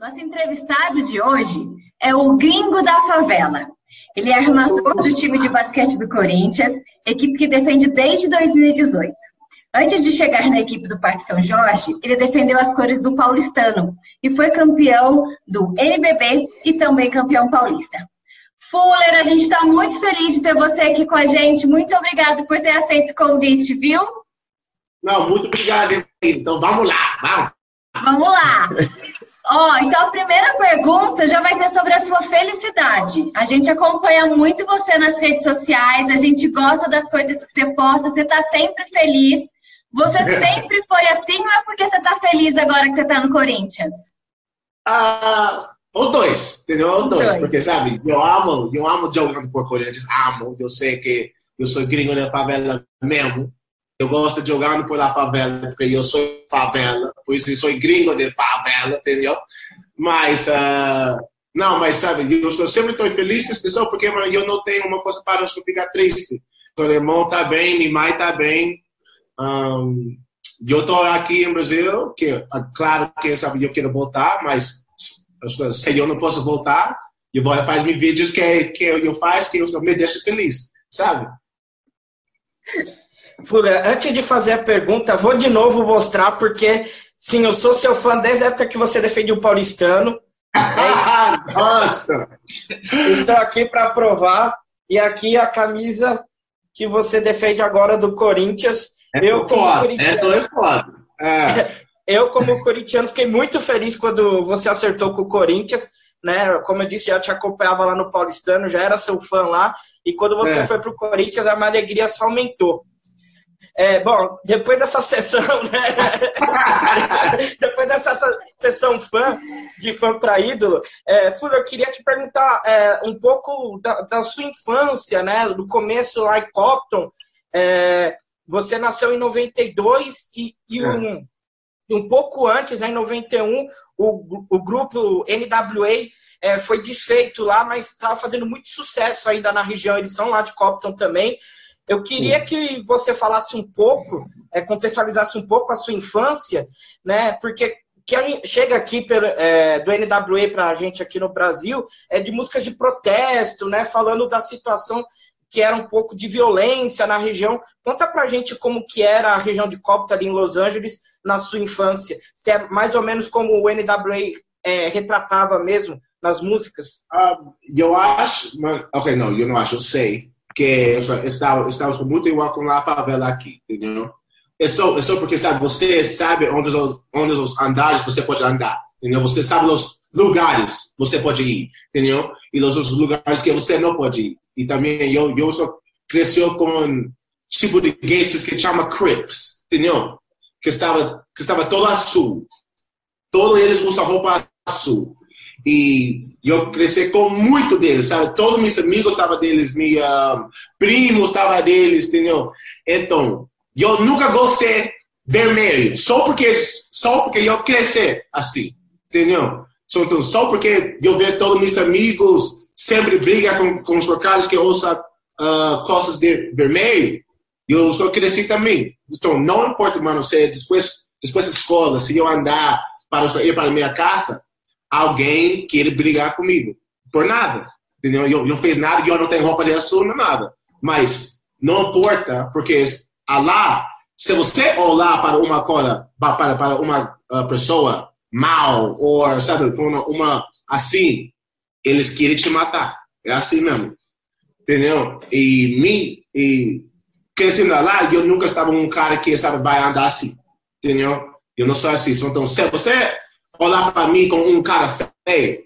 Nosso entrevistado de hoje é o Gringo da Favela. Ele é armador do time de basquete do Corinthians, equipe que defende desde 2018. Antes de chegar na equipe do Parque São Jorge, ele defendeu as cores do paulistano e foi campeão do NBB e também campeão paulista. Fuller, a gente está muito feliz de ter você aqui com a gente. Muito obrigado por ter aceito o convite, viu? Não, muito obrigado. Então vamos lá, vamos. Vamos lá. Ó, oh, então a primeira pergunta já vai ser sobre a sua felicidade. A gente acompanha muito você nas redes sociais, a gente gosta das coisas que você posta, você tá sempre feliz. Você sempre foi assim ou é porque você tá feliz agora que você tá no Corinthians? Ah, os dois, entendeu? Os, os dois. dois. Porque, sabe, eu amo, eu amo jogando por Corinthians, amo. Eu sei que eu sou gringo da favela mesmo. Eu gosto de jogar por la favela, porque eu sou favela, por isso eu sou gringo de favela, entendeu? Mas, uh, não, mas sabe, eu sempre estou feliz, pessoal, porque eu não tenho uma coisa para eu ficar triste. Meu irmão está bem, minha mãe está bem. Um, eu estou aqui em Brasil, que claro que sabe, eu quero voltar, mas se eu não posso voltar, eu vou fazer vídeos que, que eu faço que eu me deixa feliz, sabe? Fura, antes de fazer a pergunta, vou de novo mostrar, porque, sim, eu sou seu fã desde a época que você defendeu o paulistano. Nossa! Estou aqui para provar. E aqui a camisa que você defende agora do Corinthians. É eu, como foda. corintiano, Essa é foda. É. eu, como corintiano, fiquei muito feliz quando você acertou com o Corinthians. Né? Como eu disse, já te acompanhava lá no Paulistano, já era seu fã lá. E quando você é. foi para o Corinthians, a minha alegria só aumentou. É, bom, depois dessa sessão, né? depois dessa sessão fã, de fã para ídolo, é, Furo, eu queria te perguntar é, um pouco da, da, sua infância, né? Do começo lá em Copton. É, você nasceu em 92 e, e é. um, um pouco antes, né, em 91, o, o grupo NWA é, foi desfeito lá, mas estava fazendo muito sucesso ainda na região. Eles são lá de Copton também. Eu queria que você falasse um pouco, é, contextualizasse um pouco a sua infância, né? Porque que chega aqui pelo, é, do NWA para a gente aqui no Brasil é de músicas de protesto, né? Falando da situação que era um pouco de violência na região. Conta pra gente como que era a região de Compton ali em Los Angeles na sua infância. Se é mais ou menos como o NWA é, retratava mesmo nas músicas. Uh, eu acho, mas, ok, não, eu não acho, eu sei que estamos, estamos muito igual com a favela aqui, entendeu? É só, é só porque, sabe, você sabe onde os, onde os andares você pode andar, entendeu? Você sabe os lugares você pode ir, entendeu? E os lugares que você não pode ir. E também eu, eu cresceu com um tipo de gangsters que chama Crips, entendeu? Que estava, que estava todo azul. Todos eles usam roupa azul. E eu cresci com muito deles, sabe? Todos meus amigos estavam deles, meus uh, primos estavam deles, entendeu? Então, eu nunca gostei vermelho, só porque, só porque eu cresci assim, entendeu? Então, só porque eu vejo todos meus amigos sempre briga com, com os locais que usam uh, costas de vermelho, eu só cresci também. Então, não importa, mano, se depois, depois da escola, se eu andar para ir para a minha casa, alguém querer brigar comigo. Por nada. Entendeu? Eu não fiz nada e eu não tenho roupa de não nada. Mas não importa, porque lá, se você olhar para uma coisa, para, para uma uh, pessoa mal, ou, sabe, uma, uma assim, eles querem te matar. É assim mesmo. Entendeu? E me, e crescendo lá, eu nunca estava um cara que, sabe, vai andar assim. Entendeu? Eu não sou assim. Então, se você olhar para mim como um cara feio,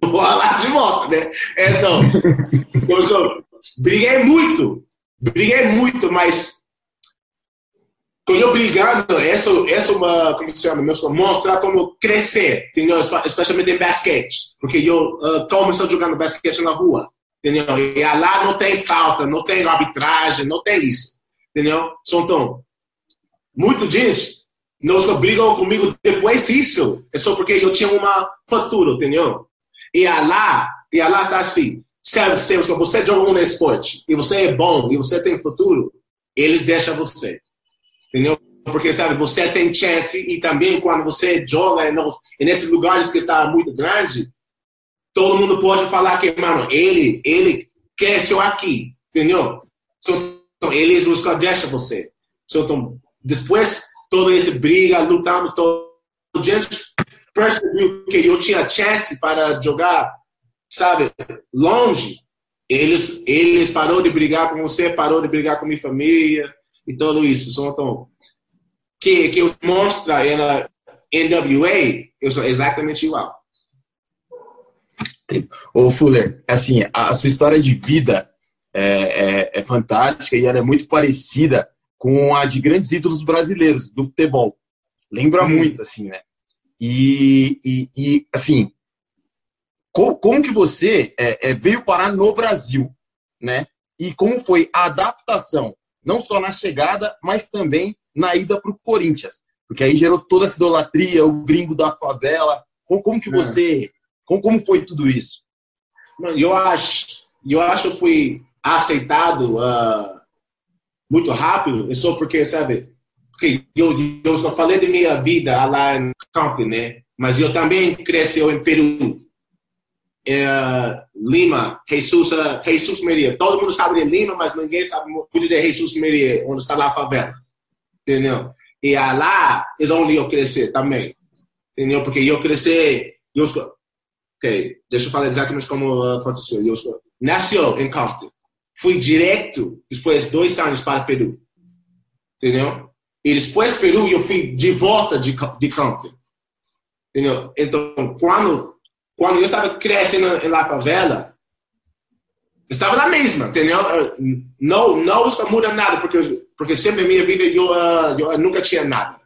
vou olhar de volta, né? Então, eu briguei muito, briguei muito, mas quando eu brigando, essa, é uma, como se chama, mostrar como crescer, entendeu? Especialmente em basquete, porque eu uh, comecei jogando basquete na rua, entendeu? E lá não tem falta, não tem arbitragem, não tem isso, entendeu? Então, muito gente não brigam comigo depois disso. É só porque eu tinha uma futuro, entendeu? E Allah, e Allah está assim. Se, se você joga um esporte e você é bom e você tem futuro, eles deixam você. Entendeu? Porque, sabe, você tem chance e também quando você joga nos, nesses lugares que está muito grande, todo mundo pode falar que, mano, ele, ele cresceu aqui, entendeu? Então, eles os deixam você. Então, depois, toda essa briga, lutamos, todo, a gente percebeu que eu tinha chance para jogar, sabe, longe. Eles, eles parou de brigar com você, parou de brigar com minha família e tudo isso. Então, que, que os mostra na NWA, eu sou exatamente igual. Ô Fuller, assim, a sua história de vida é, é, é, fantástica e ela é muito parecida com a de grandes ídolos brasileiros do futebol. Lembra hum. muito, assim, né? E, e, e assim, como, como, que você é, é, veio parar no Brasil, né? E como foi a adaptação, não só na chegada, mas também na ida para o Corinthians, porque aí gerou toda essa idolatria, o gringo da favela. Como, como que é. você, como, como foi tudo isso? Eu acho, eu acho que fui aceitado uh, muito rápido, é só porque, sabe, porque eu, eu só falei de minha vida lá em Compton, né? Mas eu também cresceu em Peru. É, Lima, Jesus, uh, Jesus Maria. Todo mundo sabe de Lima, mas ninguém sabe muito de Jesus Maria, onde está lá a favela entendeu? E lá é onde eu cresci também, entendeu? Porque eu cresci, eu, ok, deixa eu falar exatamente como aconteceu. Eu nasceu em Compton, fui direto depois de dois anos para Peru, entendeu? E depois Peru eu fui de volta de, de Compton, entendeu? Então quando quando eu estava crescendo na favela estava na mesma, entendeu? Não, não muda nada, porque, porque sempre na minha vida eu, uh, eu nunca tinha nada.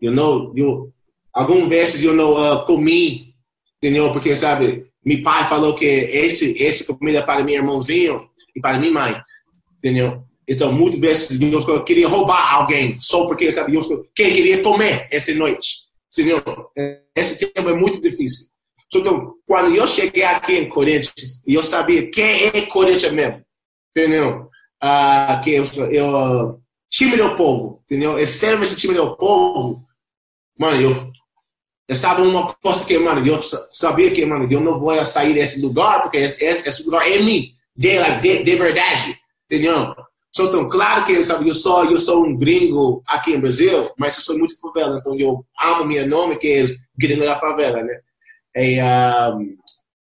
Eu não, eu, algumas vezes eu não uh, comi, entendeu? Porque, sabe, meu pai falou que esse, esse comida para meu irmãozinho e para minha mãe, entendeu? Então, muitas vezes eu queria roubar alguém só porque, sabe, eu queria comer essa noite, entendeu? Esse tempo é muito difícil. Então, quando eu cheguei aqui em Corinthians, eu sabia quem é Corinthians mesmo, entendeu? Ah, que eu, eu time do povo, entendeu? Esse time do povo, mano, eu estava uma coisa que, mano, eu sabia que, mano, eu não vou sair desse lugar, porque esse, esse lugar é mim, de, de, de verdade, entendeu? Então, claro que sabe, eu sou eu sou um gringo aqui no Brasil, mas eu sou muito favela, então eu amo meu nome que é gringo da favela, né? E, uh,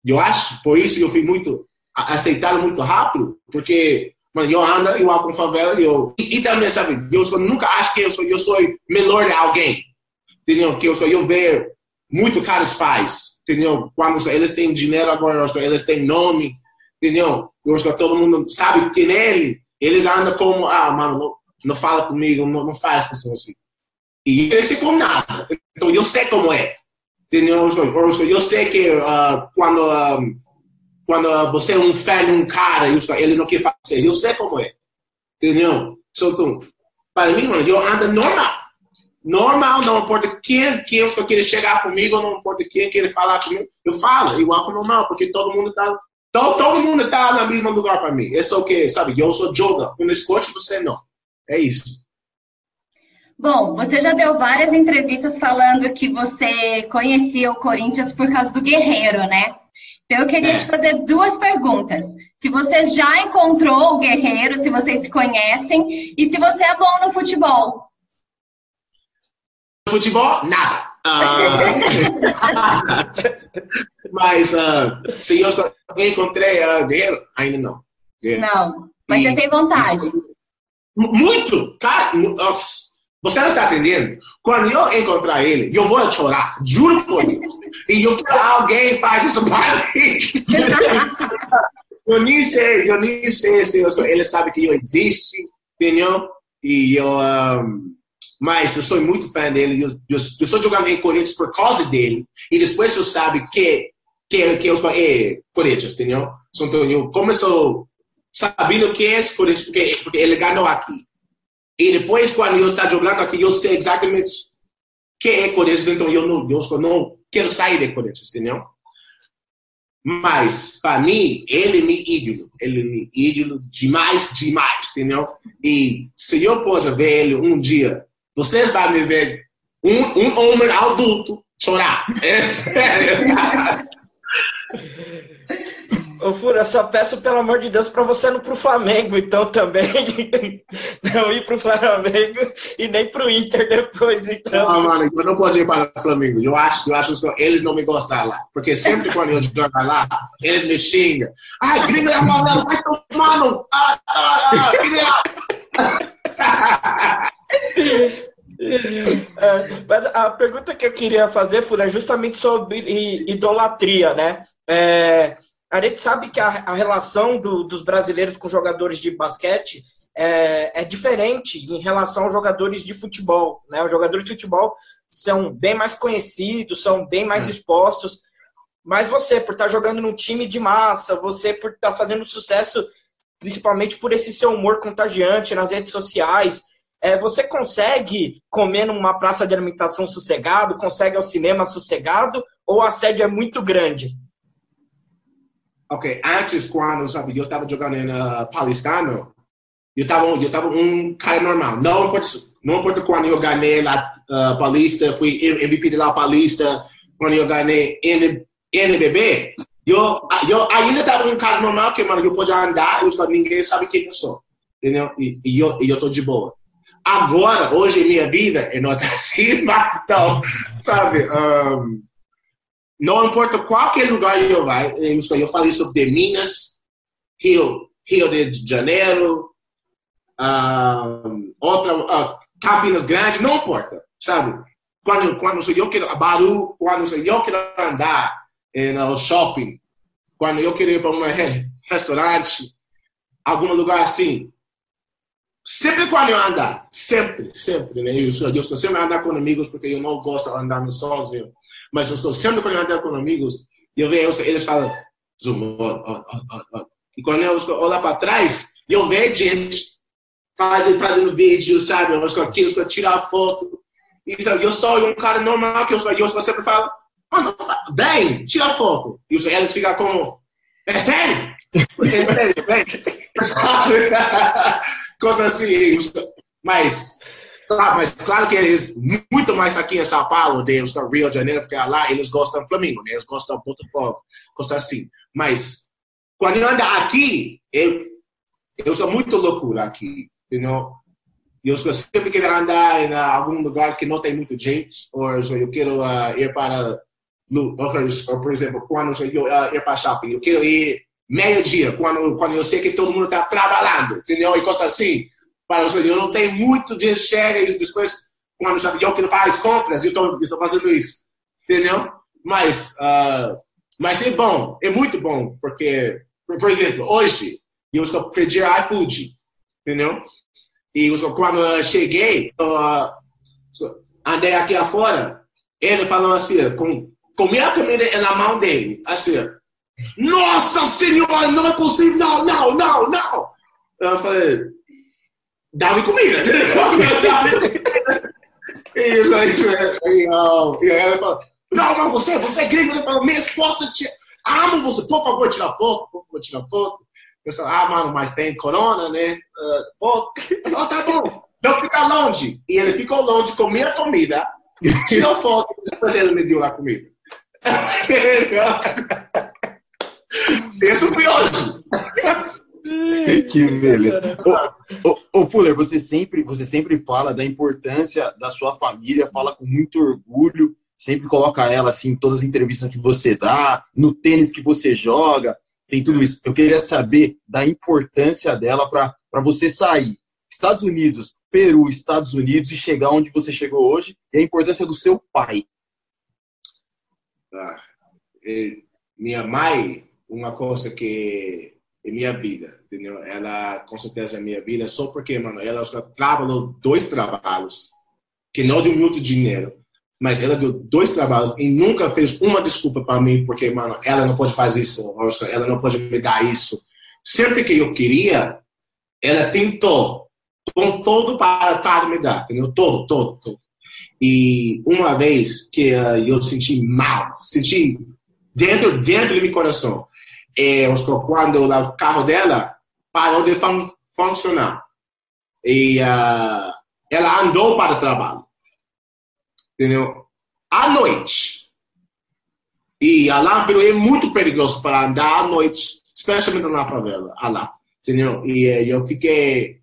eu acho, por isso eu fui muito aceitado muito rápido, porque mano, eu ando igual com favela e eu e, e, também sabe, eu sou, nunca acho que eu sou eu sou melhor de alguém, entendeu? Que eu sou eu ver muito caras faz, entendeu? Quando eles têm dinheiro agora, eles têm nome, entendeu? Eu acho que todo mundo sabe quem é ele, eles andam como ah, mano, não, não fala comigo, não, não faz com assim. E cresci com nada. Então eu sei como é. Entendeu? Eu sei que uh, quando, uh, quando você é um fã de um cara, ele não quer fazer. Eu sei como é. Entendeu? Então, para mim, mano, eu ando normal. Normal, não importa quem, quem querer chegar comigo, não importa quem querer falar comigo, eu falo igual que normal, porque todo mundo tá todo, todo mundo tá no mesmo lugar para mim. Esse é o que, sabe? Eu sou Joga, um escote, você não. É isso. Bom, você já deu várias entrevistas falando que você conhecia o Corinthians por causa do Guerreiro, né? Então eu queria é. te fazer duas perguntas. Se você já encontrou o Guerreiro, se vocês se conhecem e se você é bom no futebol. Futebol, nada. Uh, mas uh, se eu encontrei uh, Guerreiro, ainda não. Não, mas e, você tem vontade. Isso, muito, cara. Você não está entendendo? Quando eu encontrar ele, eu vou chorar, juro por Deus. E eu quero alguém faz isso para mim. eu nem sei, eu nem sei se ele sabe que eu existo, entendeu? E eu, um, mas eu sou muito fã dele. Eu, eu, eu estou jogando em Corinthians por causa dele. E depois você sabe que que, que eu sou é, Corinthians, entendeu? Então eu começo sabendo que é Corinthians porque, porque ele ganhou aqui. E depois, quando eu estou jogando aqui, eu sei exatamente quem é Corinthians, então eu não, eu não quero sair de Corinthians, entendeu? Mas, para mim, ele é meu ídolo. Ele é meu ídolo demais, demais, entendeu? E se eu posso ver ele um dia vocês vão me ver um, um homem adulto chorar. É sério. Ô, Fura, só peço, pelo amor de Deus, para você não pro Flamengo, então também. não ir pro Flamengo e nem pro Inter depois, então. Não, mano, eu não posso ir para o Flamengo. Eu acho, eu acho que eles não me gostam lá. Porque sempre quando eu jogo lá, eles me xingam. Ai, gringo da amarelo, vai tomar no. Ah, ah, ah, é, a pergunta que eu queria fazer, Fura, é justamente sobre idolatria, né? É, a gente sabe que a, a relação do, dos brasileiros com jogadores de basquete é, é, diferente em relação aos jogadores de futebol. Né? Os jogadores de futebol são bem mais conhecidos, são bem mais expostos. Mas você, por estar jogando num time de massa, você por estar fazendo sucesso, principalmente por esse seu humor contagiante nas redes sociais, é, você consegue comer numa praça de alimentação sossegado, consegue ao cinema sossegado, ou a sede é muito grande? Ok, antes, quando sabe, eu estava jogando em uh, eu estava eu tava um cara normal. Não importa, não importa quando eu ganhei lá uh, Paulista, fui MVP de lá Paulista, quando eu ganhei NBB, eu, eu ainda estava um cara normal, que mano, eu podia andar, eu, ninguém sabe quem eu sou. Entendeu? E, e eu, e eu tô de boa. Agora, hoje minha vida, eu não assim, mas então, sabe? Um, não importa qualquer lugar eu vai, eu falei sobre Minas, Rio, Rio de Janeiro, uh, outra, uh, Campinas Grande, não importa, sabe? Quando, quando eu quero, Baru, quando eu quero andar no shopping, quando eu quero ir para um restaurante, algum lugar assim, sempre quando eu andar, sempre, sempre, né? Eu, eu estou sempre andar com amigos porque eu não gosto de andar sozinho. Mas eu estou sempre quando eu andar com amigos, eu vejo eles falam, zoom, oh, oh, oh, e quando eu olho para trás, eu vejo gente fazendo, fazendo vídeo, sabe? Eu estou aqui, eu estou tirar foto. E sabe, eu sou um cara normal que eu, eu sempre falo, mano, bem, tira foto. E eles ficam como, é sério? É sério, vem. Coisa assim. Mas, claro, mas claro que eles, muito mais aqui em São Paulo, de Rio de Janeiro, porque lá eles gostam do Flamengo, né? eles gostam do Botafogo, gostam assim. Mas, quando eu ando aqui, eu, eu sou muito loucura aqui, entendeu? Eu sempre quero andar em alguns lugares que não tem muita gente, ou eu quero uh, ir para, ou, por exemplo, quando eu uh, ir para shopping, eu quero ir meio-dia, quando, quando eu sei que todo mundo está trabalhando, entendeu? E coisas assim. Para você, eu não tenho muito de chega e depois, quando eu que faz compras, eu estou fazendo isso, entendeu? Mas, uh, mas é bom, é muito bom, porque, por, exemplo, hoje eu estou pedindo iFood, entendeu? E eu, quando eu cheguei, uh, andei aqui afora, ele falou assim, com, comi a comida na mão dele, assim, nossa Senhora, não é possível, não, não, não, não. Eu falei, dá-me comida. e, e aí ela falou, não, não, você, você é gringo. Ele falou, minha esposa te amo você, por favor, tira foto, por favor, tira foto. Eu falei, ah, mano, mas tem corona, né? Uh, oh, tá bom, não fica longe. E ele ficou longe, comia comida, tirou foto, depois ele me deu a comida. Isso foi hoje. que beleza. Ô, ô, ô, Fuller, você sempre, você sempre fala da importância da sua família, fala com muito orgulho, sempre coloca ela assim em todas as entrevistas que você dá, no tênis que você joga, tem tudo isso. Eu queria saber da importância dela para você sair. Estados Unidos, Peru, Estados Unidos e chegar onde você chegou hoje e a importância do seu pai. Ah, minha mãe uma coisa que é minha vida, entendeu? Ela, com certeza, é minha vida, só porque, mano, ela trabalhou dois trabalhos, que não deu muito dinheiro, mas ela deu dois trabalhos e nunca fez uma desculpa para mim, porque, mano, ela não pode fazer isso, ela não pode me dar isso. Sempre que eu queria, ela tentou, com todo para, para me dar, entendeu? Todo, todo, todo. E uma vez que uh, eu senti mal, senti dentro, dentro do meu coração, é, quando o carro dela parou de fun funcionar. E uh, ela andou para o trabalho. Entendeu? À noite. E lá é muito perigoso para andar à noite, especialmente na favela, lá. Entendeu? E eh, eu fiquei,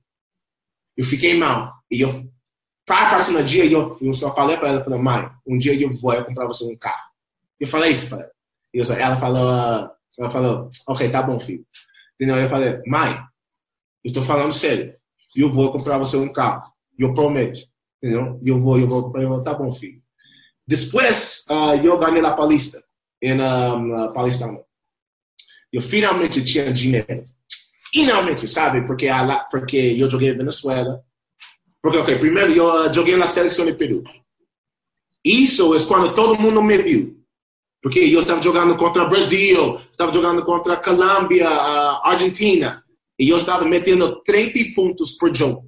eu fiquei mal. E eu, para o próximo dia, eu, eu só falei para ela, falei, mãe, um dia eu vou comprar você um carro. Eu falei isso para ela. E ela falou, ela falou, ok, tá bom, filho. Entendeu? Eu falei, mãe, eu estou falando sério. Eu vou comprar você um carro. Eu prometo. Entendeu? Eu vou, eu vou, eu vou tá bom, filho. Depois, uh, eu ganhei a Paulista, em um, Paulistano. Eu finalmente tinha dinheiro. Finalmente, sabe? Porque, porque eu joguei Venezuela. Porque, ok, primeiro eu joguei na seleção de Peru. Isso é quando todo mundo me viu. Porque eu estava jogando contra o Brasil, estava jogando contra a Colômbia, a Argentina. E eu estava metendo 30 pontos por jogo.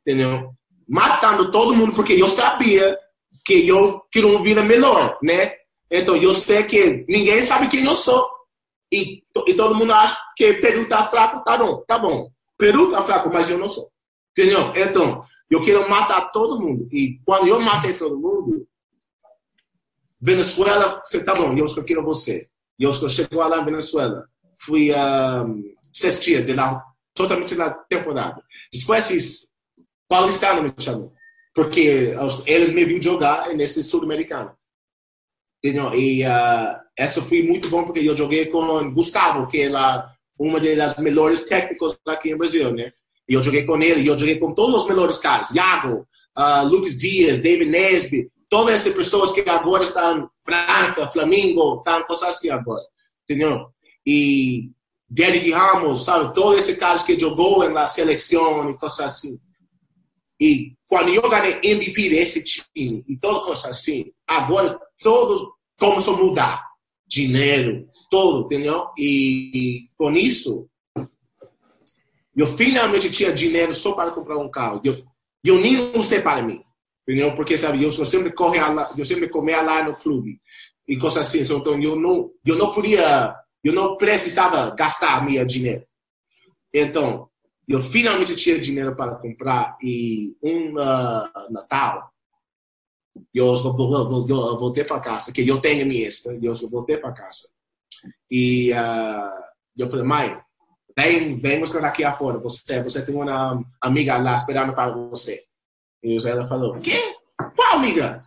Entendeu? Matando todo mundo, porque eu sabia que eu queria uma vida melhor, né? Então, eu sei que ninguém sabe quem eu sou. E, e todo mundo acha que Peru está fraco, tá bom, tá bom. Peru está fraco, mas eu não sou. Entendeu? Então, eu quero matar todo mundo. E quando eu matei todo mundo, Venezuela, você tá bom, eu escolhi você. Eu chegou lá em Venezuela. Fui um, seis de lá, totalmente na temporada. Depois, isso, paulistano me chamou. Porque eles me viram jogar nesse sul-americano. E uh, essa foi muito bom porque eu joguei com Gustavo, que é lá, uma das melhores técnicos aqui no Brasil, né? E eu joguei com ele, e eu joguei com todos os melhores caras. Iago, uh, Lucas Dias, David Nesby, todas essas pessoas que agora estão Franca, Flamengo, estão coisas assim agora, entendeu? E Derek Ramos, sabe? Todos esses caras que jogou na seleção e coisas assim. E quando eu ganhei MVP desse time e todas coisas assim, agora todos começam a mudar. Dinheiro, tudo, entendeu? E, e com isso, eu finalmente tinha dinheiro só para comprar um carro. Eu, eu nem usei para mim. Entendeu? Porque, sabe, eu sempre corre lá, eu sempre comia lá no clube e coisas assim. Então, eu não, eu não podia, eu não precisava gastar meu dinheiro. Então, eu finalmente tinha dinheiro para comprar e um uh, Natal, eu, voltei para casa, que eu tenho minha extra, eu voltei para casa. E uh, eu falei, mãe, vem, vem buscar aqui afora, você, você tem uma amiga lá esperando para você. E ela falou, quê? Qual amiga?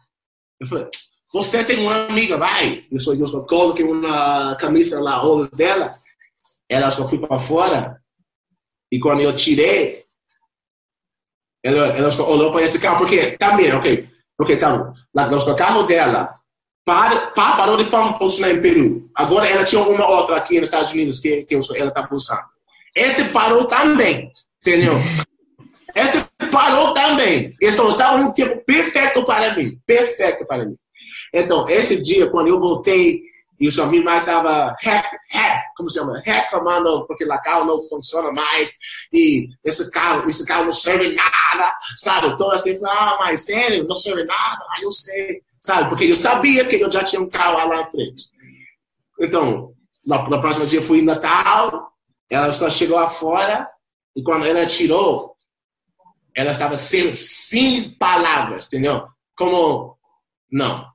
Eu falei, você tem uma amiga, vai. Eu só, eu só coloquei uma camisa lá, rolos dela. Ela só foi para fora. E quando eu tirei, ela, ela só olhou para esse carro, porque também, ok, ok, tá, lá, o carro dela para, para, parou de funcionar em Peru. Agora ela tinha uma outra aqui nos Estados Unidos que, que ela está usando. Esse parou também, entendeu? Esse parou também. Então, estava um tempo perfeito para mim. Perfeito para mim. Então, esse dia, quando eu voltei, e o minha mãe estava, como se chama? Reclamando porque o carro não funciona mais. E esse carro, esse carro não serve nada. Sabe? Então, assim, ah, mas sério, não serve nada. Aí eu sei. Sabe? Porque eu sabia que eu já tinha um carro lá na frente. Então, no, no próximo dia fui em Natal. Ela só chegou lá fora. E quando ela tirou, ela estava sem, sem palavras, entendeu? Como, não,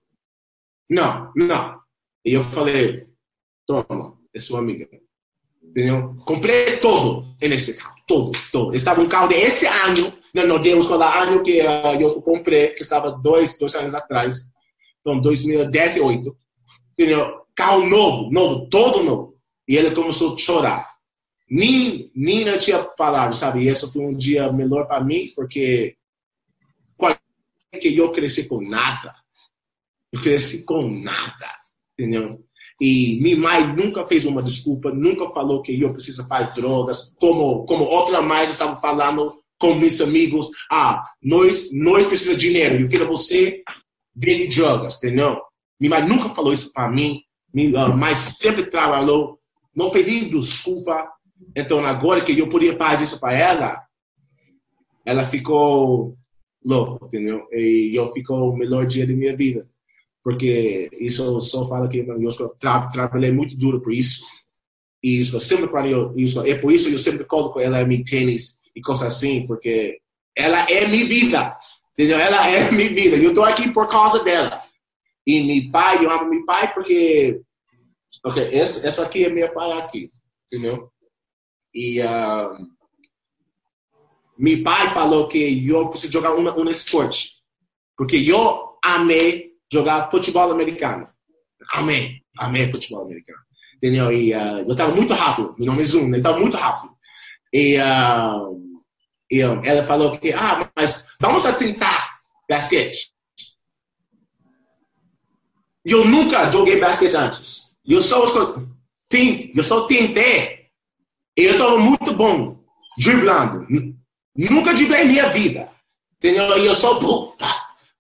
não, não. E eu falei, toma, é sua amiga. Entendeu? Comprei todo nesse carro, todo, todo. Estava um carro desse ano, não, não temos falar ano que uh, eu comprei, que estava dois, dois anos atrás, então 2018. Entendeu? Carro novo, novo, todo novo. E ele começou a chorar nem, nem não tinha palavras, sabe? E esse foi um dia melhor para mim, porque que eu cresci com nada. Eu cresci com nada, entendeu? E minha mãe nunca fez uma desculpa, nunca falou que eu preciso fazer drogas, como, como outra mais estava falando com meus amigos. Ah, nós, nós precisamos de dinheiro, eu quero você vender drogas, entendeu? Minha mãe nunca falou isso para mim, mas sempre trabalhou, não fez nem desculpa, então, agora que eu podia fazer isso para ela, ela ficou louca, entendeu? E eu ficou o melhor dia da minha vida. Porque isso só fala que eu tra trabalhei muito duro por isso. E isso sempre para eu, isso, é por isso eu sempre coloco ela em meu tênis e coisas assim, porque ela é minha vida, entendeu? Ela é minha vida. Eu estou aqui por causa dela. E meu pai, eu amo meu pai porque, ok, esse, essa aqui é meu pai aqui, entendeu? E uh, meu pai falou que eu preciso jogar um, um esporte, porque eu amei jogar futebol americano. Amei, amei futebol americano. Entendeu? E uh, eu estava muito rápido, meu nome é Zoom, eu estava muito rápido. E, uh, e ela falou que, ah, mas vamos tentar basquete. Eu nunca joguei basquete antes. Eu só, eu só tentei. Eu estou muito bom driblando. Nunca driblei minha vida. Entendeu? E eu sou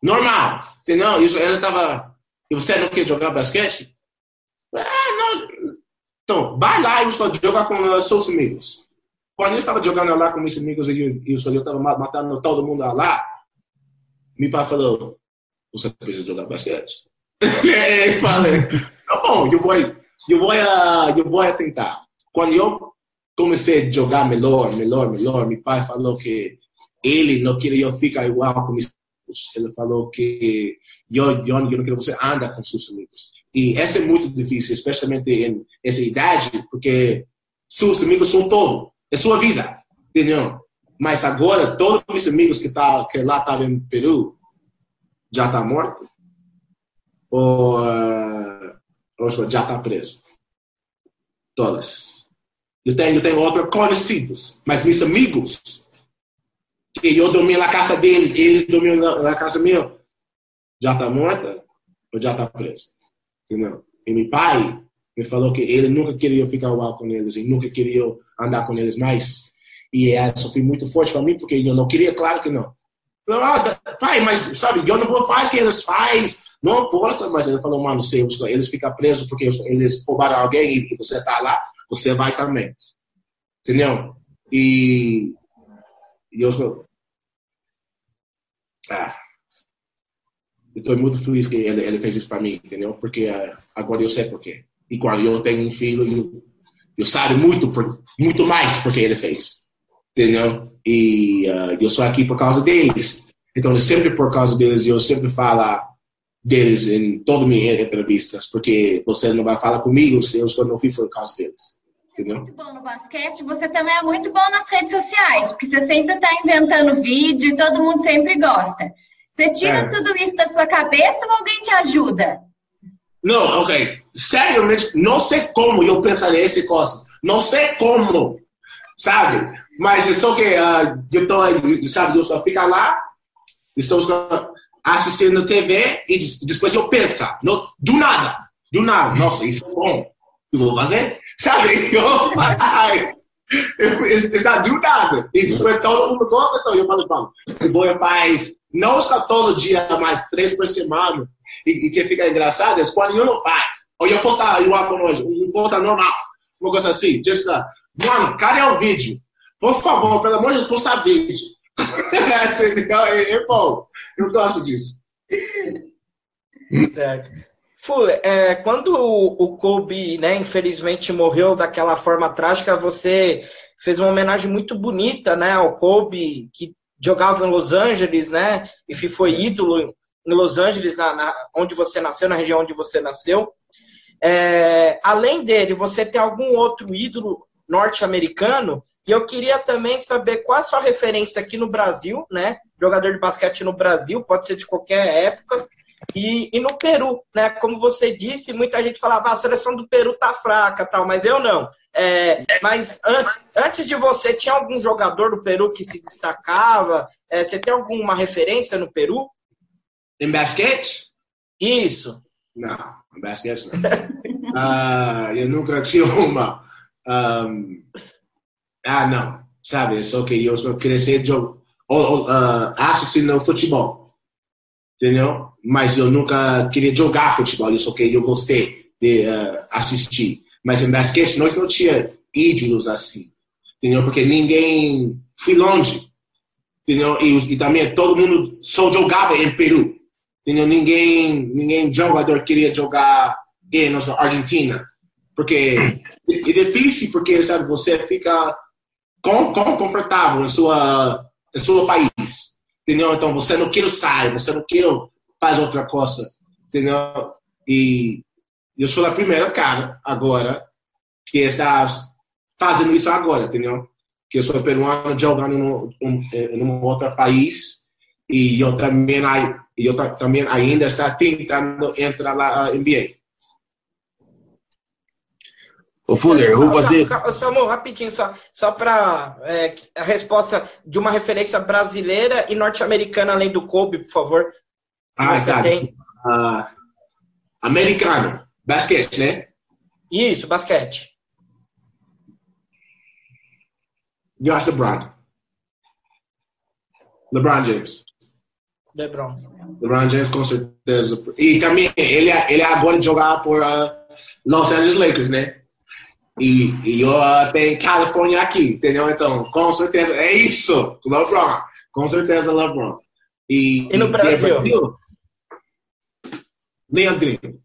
normal. Entendeu? Isso, ela estava. E você não quer jogar basquete? Ah, não. Então, vai lá e você jogar com os seus amigos. Quando eu estava jogando lá com meus amigos e eu estava matando todo mundo lá, meu pai falou: Você precisa jogar basquete? eu falei: Tá bom, eu vou, eu vou, eu vou tentar. Quando eu comecei a jogar melhor, melhor, melhor, meu pai falou que ele não queria ficar igual com meus amigos. Ele falou que eu, eu, eu não queria você anda com seus amigos. E essa é muito difícil, especialmente em essa idade, porque seus amigos são todos é sua vida, entendeu? Mas agora, todos os amigos que, tá, que lá estavam em Peru já tá mortos ou, ou já tá preso. Todas. Eu tenho, eu tenho outros conhecidos, mas meus amigos, que eu dormi na casa deles, eles dormiam na, na casa minha, já está morta ou já está preso. Entendeu? E meu pai me falou que ele nunca queria ficar igual com eles e nunca queria andar com eles mais. E isso foi muito forte para mim, porque eu não queria, claro que não. Falei, ah, pai, mas sabe, eu não vou fazer o que eles fazem, não importa. Mas ele falou, mano, se eles ficam presos porque eles roubaram alguém e você está lá, você vai também. Entendeu? E, e eu ah, eu estou muito feliz que ele, ele fez isso para mim, entendeu? Porque uh, agora eu sei por quê. E quando eu tenho um filho, eu, eu sabe muito, por, muito mais porque ele fez. Entendeu? E uh, eu sou aqui por causa deles. Então, sempre por causa deles, eu sempre falo deles em todas as minhas entrevistas, porque você não vai falar comigo se eu só não fui por causa deles. Entendeu? Muito bom no basquete, você também é muito bom nas redes sociais, porque você sempre está inventando vídeo e todo mundo sempre gosta. Você tira é. tudo isso da sua cabeça ou alguém te ajuda? Não, ok. Seriamente, não sei como eu pensaria essas coisas. Não sei como, sabe? Mas é só que uh, eu tô aí, sabe? Eu só ficar lá, estou assistindo TV e depois eu penso, no, do nada, do nada. Nossa, isso é bom. Eu vou fazer, sabe? Eu faz. Do nada. E depois todo mundo gosta, então eu falo, Paulo, eu vou faz, não só todo dia, mas três por semana e, e que fica engraçado é quando eu não faz. Ou eu postar igual como hoje, um foto normal, uma coisa assim. Just, uh, mano, cadê o vídeo? Por favor, pelo amor de Deus, postar vídeo. Entendeu? É, é bom. Eu gosto disso. Certo. Fuller, é, quando o Kobe, né, infelizmente morreu daquela forma trágica, você fez uma homenagem muito bonita, né, ao Kobe, que jogava em Los Angeles, né, e foi ídolo em Los Angeles, na, na, onde você nasceu, na região onde você nasceu. É, além dele, você tem algum outro ídolo norte-americano? E eu queria também saber qual a sua referência aqui no Brasil, né? Jogador de basquete no Brasil, pode ser de qualquer época. E, e no Peru, né? Como você disse, muita gente falava, ah, a seleção do Peru tá fraca, tal, mas eu não. É, mas antes, antes de você, tinha algum jogador do Peru que se destacava? É, você tem alguma referência no Peru? Em basquete? Isso. Não, em basquete não. uh, eu nunca tinha uma. Um, ah, não. Sabe, só que eu só cresci uh, assistindo futebol. Entendeu? Mas eu nunca queria jogar futebol, só que eu gostei de uh, assistir. Mas em basquete nós não tinha ídolos assim. Entendeu? Porque ninguém. Fui longe. Entendeu? E, e também todo mundo só jogava em Peru. Entendeu? Ninguém, ninguém jogador queria jogar na Argentina. Porque é difícil, porque sabe, você fica com, com, confortável em sua é seu país, entendeu? Então você não quer sair, você não quer fazer outra coisa, entendeu? E eu sou a primeira cara agora que está fazendo isso agora, entendeu? Que eu sou peruano jogando no, um, em um outro país e eu também, eu também ainda está tentando entrar na NBA. Ô, Fuller, eu vou fazer. Samu, rapidinho, só, só para é, a resposta de uma referência brasileira e norte-americana, além do Kobe, por favor. ah, tá. Uh, americano, basquete, né? Isso, basquete. Josh LeBron. LeBron James. LeBron. LeBron James, com certeza. E também, ele, ele agora jogar por uh, Los Angeles Lakers, né? E, e eu uh, tenho Califórnia aqui, entendeu? Então, com certeza, é isso, LeBron. Com certeza, LeBron. E, e no e, Brasil? Brasil Leandrinho.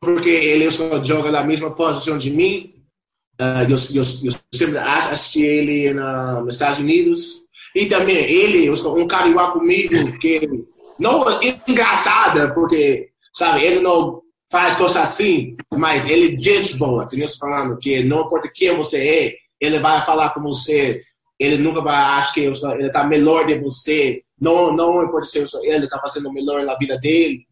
Porque ele só joga na mesma posição de mim. Uh, eu, eu, eu, sempre assisti ele na, nos Estados Unidos. E também ele, um cara igual comigo, que não é engraçada, porque, sabe, ele não faz coisas assim, mas ele é gente boa, entendeu? Falando que não importa quem você é, ele vai falar com você, ele nunca vai achar que ele está melhor de você, não, não importa se ele está fazendo melhor na vida dele,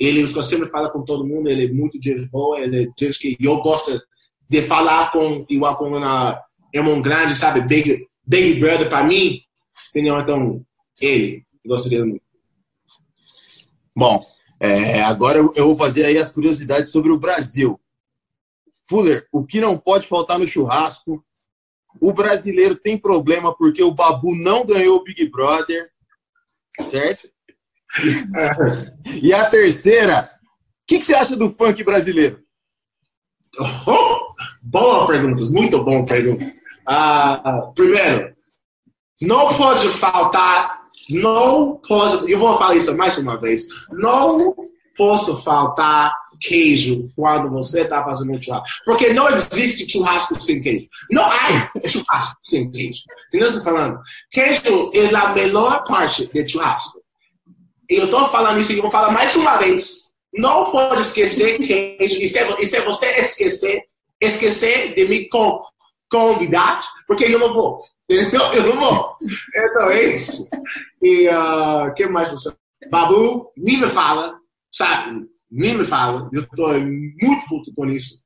ele sempre fala com todo mundo, ele é muito gente boa, ele é gente que eu gosto de falar com, igual com um irmão grande, sabe, big, big brother para mim, entendeu? Então, ele, gostaria muito. Bom, é, agora eu vou fazer aí as curiosidades sobre o Brasil. Fuller, o que não pode faltar no churrasco? O brasileiro tem problema porque o Babu não ganhou o Big Brother, certo? e a terceira, o que, que, você acha do funk brasileiro? Oh, boa pergunta, muito bom pergunta. Uh, primeiro, não pode faltar não posso, eu vou falar isso mais uma vez. Não posso faltar queijo quando você está fazendo um churrasco. Porque não existe churrasco sem queijo. Não há churrasco sem queijo. Entendeu o que eu estou falando? Queijo é a melhor parte do churrasco. E eu estou falando isso e vou falar mais uma vez. Não pode esquecer queijo. E se, você esquecer, esquecer de me convidar, porque eu não vou. Entendeu? Eu não vou. Então é isso. E o uh, que mais você. Babu, nem me fala, sabe? Nem me fala. Eu estou muito puto com isso.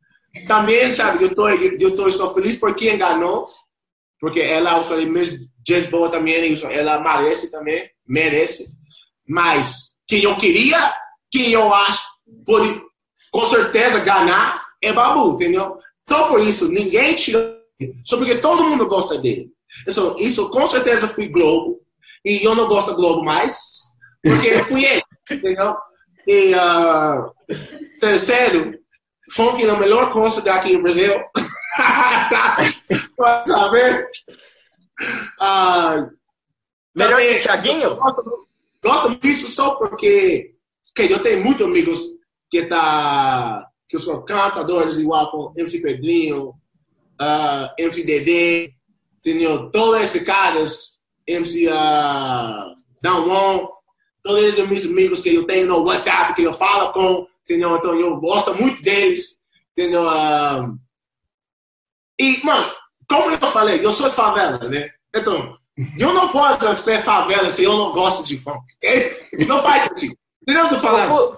Também, sabe, eu, tô, eu tô, estou feliz porque enganou, porque ela, eu falei, mesmo gente boa também, ela merece também, merece. Mas quem eu queria, quem eu acho, pode com certeza ganhar, é Babu, entendeu? Então, por isso, ninguém tirou, só porque todo mundo gosta dele. Isso, isso com certeza fui Globo. E eu não gosto da Globo mais, porque fui ele, entendeu? E uh, terceiro, funk é a melhor coisa daqui no Brasil. tá, saber? Uh, melhor também, que Thiaguinho? Gosto, gosto disso só porque que eu tenho muitos amigos que tá que são cantadores igual com MC Pedrinho, uh, ah, MC Dedê, entendeu? Todos esses caras, MC uh, Down One, todos esses meus amigos que eu tenho no WhatsApp, que eu falo com, entendeu? Então eu gosto muito deles, entendeu? Uh, e, mano, como eu falei, eu sou de favela, né? Então, eu não posso ser favela se eu não gosto de funk. Não faz sentido. Entendeu o que eu tô falando?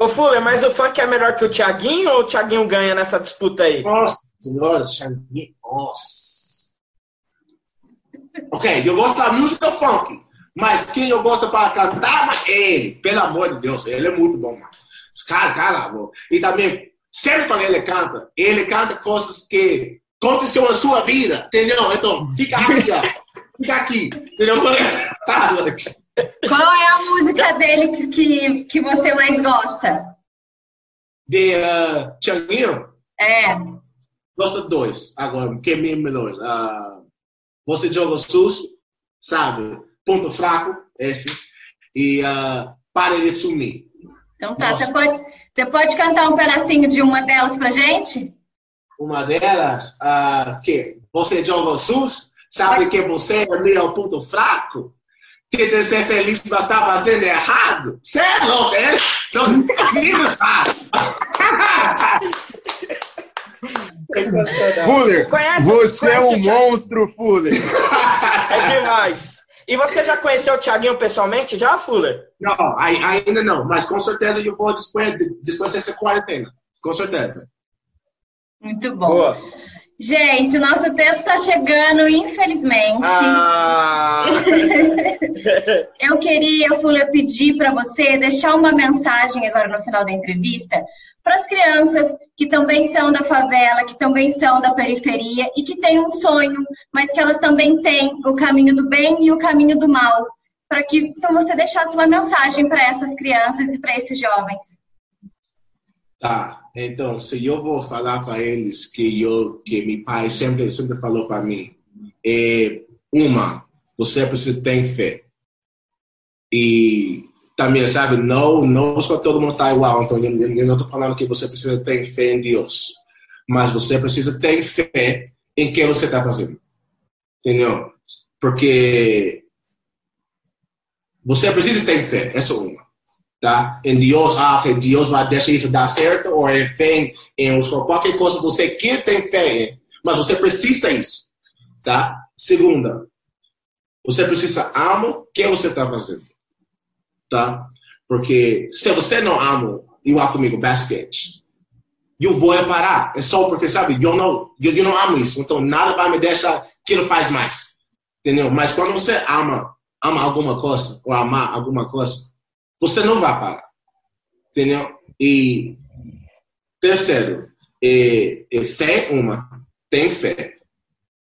Ô, Fuller, mas o funk é melhor que o Thiaguinho ou o Thiaguinho ganha nessa disputa aí? Nossa senhora, Thiaguinho, nossa. Ok, eu gosto da música funk, mas quem eu gosto para cantar é ele. Pelo amor de Deus, ele é muito bom, mano. Cara, cara, mano. E também, sempre quando ele canta, ele canta coisas que aconteceu na sua vida, entendeu? Então, fica aqui, ó. Fica aqui, entendeu? Qual é a música dele que, que você mais gosta? De uh, Tiaguinho? É. Gosto de dois, agora, que é melhor. Uh, você joga susto, sabe? Ponto fraco, esse. E uh, para de sumir. Então tá, você pode, você pode cantar um pedacinho de uma delas pra gente? Uma delas? Uh, que? Você joga susto? sabe que você é meu ponto fraco, tenta ser feliz, mas está fazendo errado. Você é louco, é? Não, Fuller, conhece, você é um monstro, Fuller. É demais. E você já conheceu o Thiaguinho pessoalmente, já, Fuller? Não, ainda não, mas com certeza eu vou depois, depois dessa quarentena. Com certeza. Muito bom. Boa. Gente, nosso tempo está chegando, infelizmente. Ah. Eu queria, Fuller, pedir para você deixar uma mensagem agora no final da entrevista para as crianças que também são da favela, que também são da periferia e que têm um sonho, mas que elas também têm o caminho do bem e o caminho do mal. Para que então você deixasse uma mensagem para essas crianças e para esses jovens. Tá. Então, se eu vou falar para eles que eu, que meu pai sempre sempre falou para mim, é uma, você precisa ter fé. E também, sabe, não, não para todo mundo está igual. Então, eu, eu não estou falando que você precisa ter fé em Deus, mas você precisa ter fé em que você está fazendo. Entendeu? Porque você precisa ter fé, essa é uma tá? Em Deus, ah, que Deus vai deixar isso dar certo, ou em fé em qualquer coisa você quer ter fé mas você precisa isso, tá? Segunda, você precisa amar o que você está fazendo, tá? Porque se você não ama, igual comigo, basquete, eu vou parar. É só porque, sabe, eu não, eu, eu não amo isso, então nada vai me deixar que não faz mais, entendeu? Mas quando você ama, ama alguma coisa, ou amar alguma coisa, você não vai parar. Entendeu? E terceiro, é, é fé uma, tem fé.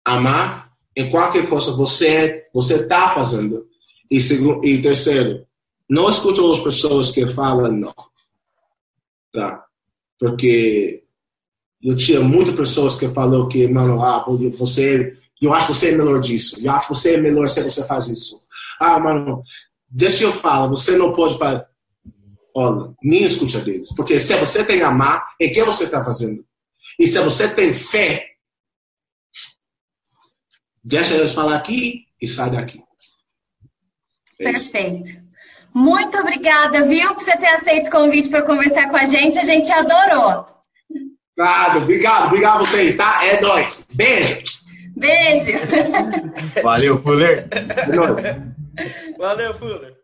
Amar em qualquer coisa você você está fazendo. E, segundo, e terceiro, não escute as pessoas que falam não. Tá? Porque eu tinha muitas pessoas que falaram que, mano, ah, você, eu acho que você é melhor disso. Eu acho que você é melhor se você faz isso. Ah, mano, Deixa eu falar, você não pode falar. Olha, nem escute deles. Porque se você tem amar, é que você está fazendo. E se você tem fé, deixa eles falar aqui e sai daqui. É Perfeito. Muito obrigada, viu, por você ter aceito o convite para conversar com a gente. A gente adorou. Obrigado, obrigado, obrigado a vocês, tá? É nóis. Beijo. Beijo. Valeu, Fuller. Valeu, Fuller.